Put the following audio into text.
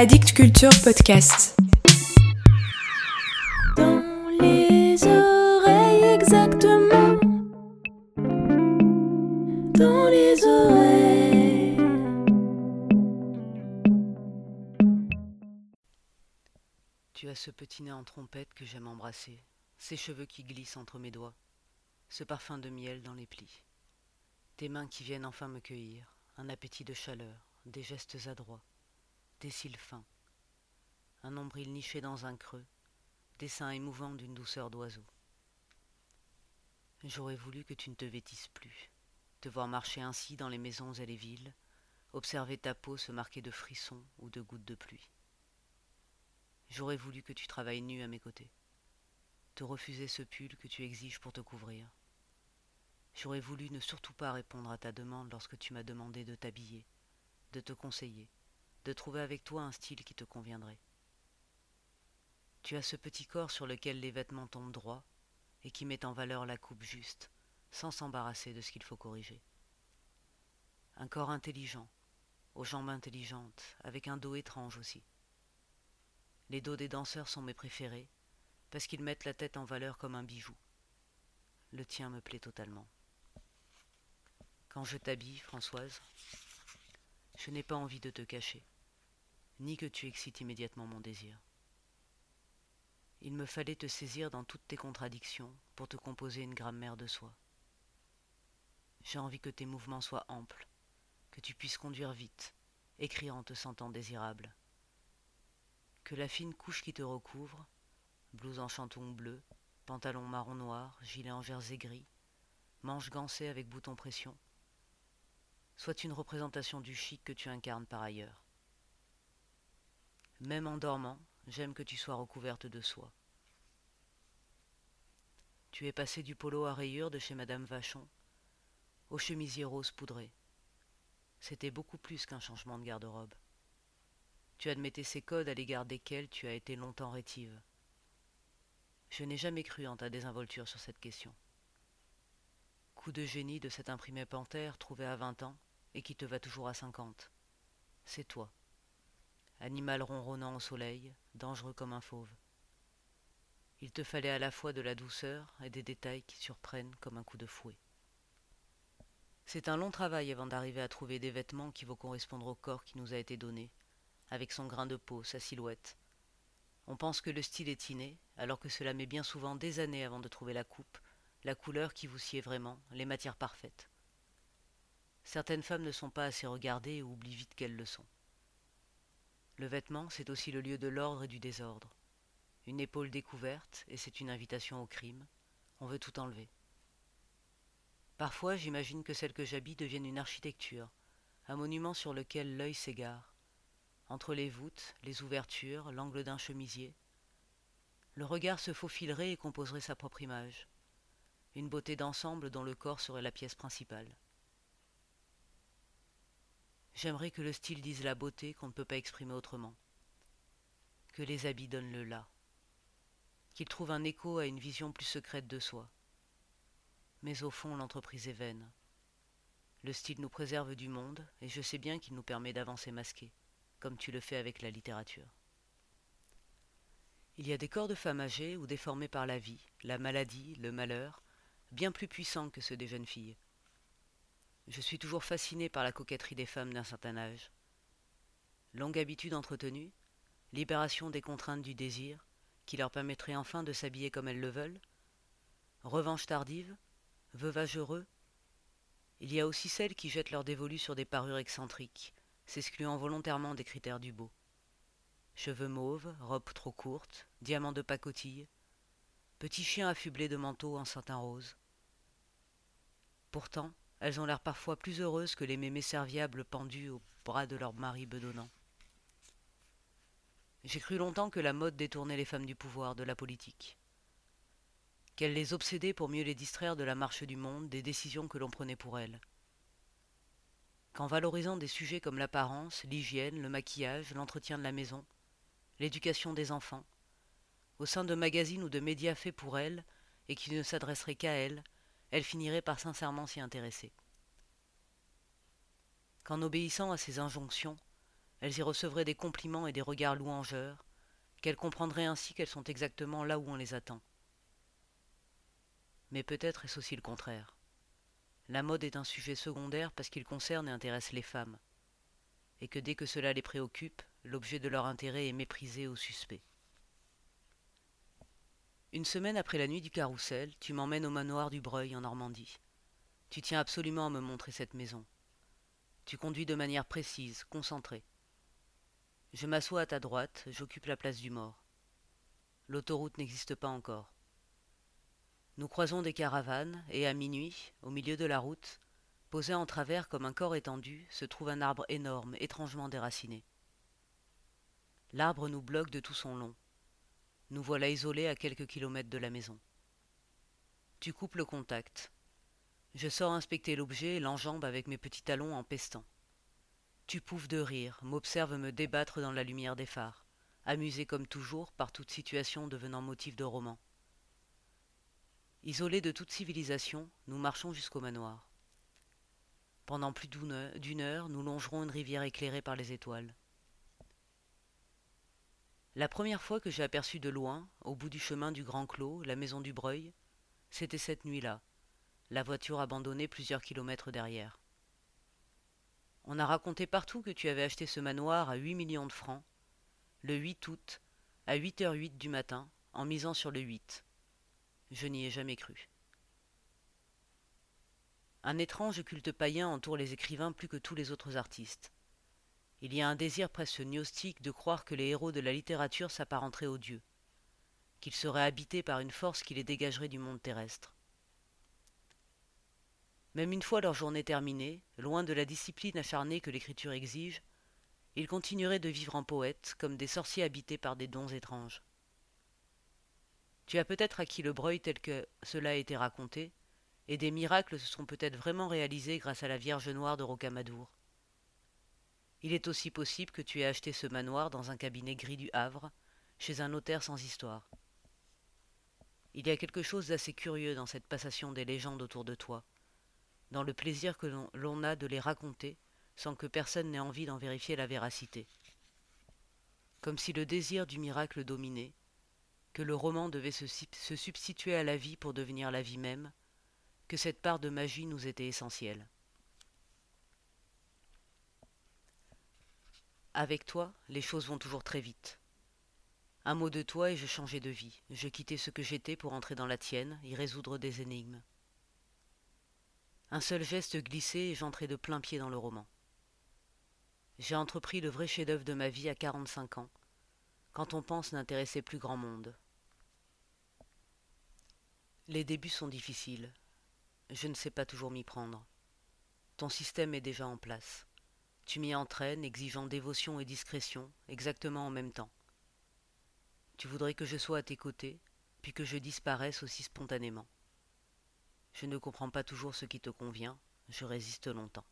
Addict Culture Podcast. Dans les oreilles exactement. Dans les oreilles. Tu as ce petit nez en trompette que j'aime embrasser, ces cheveux qui glissent entre mes doigts, ce parfum de miel dans les plis, tes mains qui viennent enfin me cueillir, un appétit de chaleur, des gestes adroits, des cils fins, un nombril niché dans un creux, des seins émouvants d'une douceur d'oiseau. J'aurais voulu que tu ne te vêtisses plus, te voir marcher ainsi dans les maisons et les villes, observer ta peau se marquer de frissons ou de gouttes de pluie. J'aurais voulu que tu travailles nu à mes côtés, te refuser ce pull que tu exiges pour te couvrir. J'aurais voulu ne surtout pas répondre à ta demande lorsque tu m'as demandé de t'habiller, de te conseiller, de trouver avec toi un style qui te conviendrait. Tu as ce petit corps sur lequel les vêtements tombent droit et qui met en valeur la coupe juste, sans s'embarrasser de ce qu'il faut corriger. Un corps intelligent, aux jambes intelligentes, avec un dos étrange aussi. Les dos des danseurs sont mes préférés, parce qu'ils mettent la tête en valeur comme un bijou. Le tien me plaît totalement. Quand je t'habille, Françoise, je n'ai pas envie de te cacher, ni que tu excites immédiatement mon désir. Il me fallait te saisir dans toutes tes contradictions pour te composer une grammaire de soi. J'ai envie que tes mouvements soient amples, que tu puisses conduire vite, écrire en te sentant désirable. Que la fine couche qui te recouvre, blouse en chanton bleu, pantalon marron noir, gilet en jersey gris, manches gancées avec boutons pression, soit une représentation du chic que tu incarnes par ailleurs. Même en dormant, j'aime que tu sois recouverte de soie. Tu es passé du polo à rayures de chez Madame Vachon au chemisier rose poudré. C'était beaucoup plus qu'un changement de garde-robe. Tu admettais ces codes à l'égard desquels tu as été longtemps rétive. Je n'ai jamais cru en ta désinvolture sur cette question. Coup de génie de cet imprimé panthère trouvé à vingt ans et qui te va toujours à cinquante. C'est toi. Animal ronronnant au soleil, dangereux comme un fauve. Il te fallait à la fois de la douceur et des détails qui surprennent comme un coup de fouet. C'est un long travail avant d'arriver à trouver des vêtements qui vont correspondre au corps qui nous a été donné, avec son grain de peau, sa silhouette. On pense que le style est inné, alors que cela met bien souvent des années avant de trouver la coupe, la couleur qui vous sied vraiment, les matières parfaites. Certaines femmes ne sont pas assez regardées et oublient vite qu'elles le sont. Le vêtement, c'est aussi le lieu de l'ordre et du désordre. Une épaule découverte, et c'est une invitation au crime. On veut tout enlever. Parfois, j'imagine que celle que j'habille devienne une architecture, un monument sur lequel l'œil s'égare. Entre les voûtes, les ouvertures, l'angle d'un chemisier, le regard se faufilerait et composerait sa propre image, une beauté d'ensemble dont le corps serait la pièce principale. J'aimerais que le style dise la beauté qu'on ne peut pas exprimer autrement, que les habits donnent le là, qu'il trouve un écho à une vision plus secrète de soi. Mais au fond, l'entreprise est vaine. Le style nous préserve du monde, et je sais bien qu'il nous permet d'avancer masqués, comme tu le fais avec la littérature. Il y a des corps de femmes âgées ou déformés par la vie, la maladie, le malheur, bien plus puissants que ceux des jeunes filles. Je suis toujours fasciné par la coquetterie des femmes d'un certain âge. Longue habitude entretenue, libération des contraintes du désir, qui leur permettrait enfin de s'habiller comme elles le veulent, revanche tardive, veuvage heureux. Il y a aussi celles qui jettent leur dévolu sur des parures excentriques, s'excluant volontairement des critères du beau. Cheveux mauves, robe trop courte, diamants de pacotille, petits chiens affublés de manteaux en satin rose. Pourtant, elles ont l'air parfois plus heureuses que les mémés serviables pendus au bras de leur mari bedonnant. J'ai cru longtemps que la mode détournait les femmes du pouvoir, de la politique. Qu'elle les obsédait pour mieux les distraire de la marche du monde, des décisions que l'on prenait pour elles. Qu'en valorisant des sujets comme l'apparence, l'hygiène, le maquillage, l'entretien de la maison, l'éducation des enfants, au sein de magazines ou de médias faits pour elles et qui ne s'adresseraient qu'à elles, elle finirait par sincèrement s'y intéresser. Qu'en obéissant à ces injonctions, elles y recevraient des compliments et des regards louangeurs, qu'elles comprendraient ainsi qu'elles sont exactement là où on les attend. Mais peut-être est-ce aussi le contraire. La mode est un sujet secondaire parce qu'il concerne et intéresse les femmes, et que dès que cela les préoccupe, l'objet de leur intérêt est méprisé ou suspect. Une semaine après la nuit du carrousel, tu m'emmènes au manoir du Breuil en Normandie. Tu tiens absolument à me montrer cette maison. Tu conduis de manière précise, concentrée. Je m'assois à ta droite, j'occupe la place du mort. L'autoroute n'existe pas encore. Nous croisons des caravanes, et à minuit, au milieu de la route, posé en travers comme un corps étendu, se trouve un arbre énorme, étrangement déraciné. L'arbre nous bloque de tout son long. Nous voilà isolés à quelques kilomètres de la maison. Tu coupes le contact. Je sors inspecter l'objet et l'enjambe avec mes petits talons en pestant. Tu pouffes de rire, m'observes me débattre dans la lumière des phares, amusé comme toujours par toute situation devenant motif de roman. Isolés de toute civilisation, nous marchons jusqu'au manoir. Pendant plus d'une heure, nous longerons une rivière éclairée par les étoiles. La première fois que j'ai aperçu de loin, au bout du chemin du Grand Clos, la maison du Breuil, c'était cette nuit-là, la voiture abandonnée plusieurs kilomètres derrière. On a raconté partout que tu avais acheté ce manoir à huit millions de francs, le 8 août, à 8h08 du matin, en misant sur le 8. Je n'y ai jamais cru. Un étrange culte païen entoure les écrivains plus que tous les autres artistes. Il y a un désir presque gnostique de croire que les héros de la littérature s'apparenteraient aux dieux, qu'ils seraient habités par une force qui les dégagerait du monde terrestre. Même une fois leur journée terminée, loin de la discipline acharnée que l'écriture exige, ils continueraient de vivre en poètes, comme des sorciers habités par des dons étranges. Tu as peut-être acquis le breuil tel que cela a été raconté, et des miracles se sont peut-être vraiment réalisés grâce à la Vierge Noire de Rocamadour. Il est aussi possible que tu aies acheté ce manoir dans un cabinet gris du Havre, chez un notaire sans histoire. Il y a quelque chose d'assez curieux dans cette passation des légendes autour de toi, dans le plaisir que l'on a de les raconter sans que personne n'ait envie d'en vérifier la véracité. Comme si le désir du miracle dominait, que le roman devait se, substituer à la vie pour devenir la vie même, que cette part de magie nous était essentielle. Avec toi, les choses vont toujours très vite. Un mot de toi et je changeais de vie. Je quittais ce que j'étais pour entrer dans la tienne, y résoudre des énigmes. Un seul geste glissé et j'entrais de plein pied dans le roman. J'ai entrepris le vrai chef-d'œuvre de ma vie à quarante-cinq ans, quand on pense n'intéresser plus grand monde. Les débuts sont difficiles. Je ne sais pas toujours m'y prendre. Ton système est déjà en place. Tu m'y entraînes, exigeant dévotion et discrétion, exactement en même temps. Tu voudrais que je sois à tes côtés, puis que je disparaisse aussi spontanément. Je ne comprends pas toujours ce qui te convient, je résiste longtemps.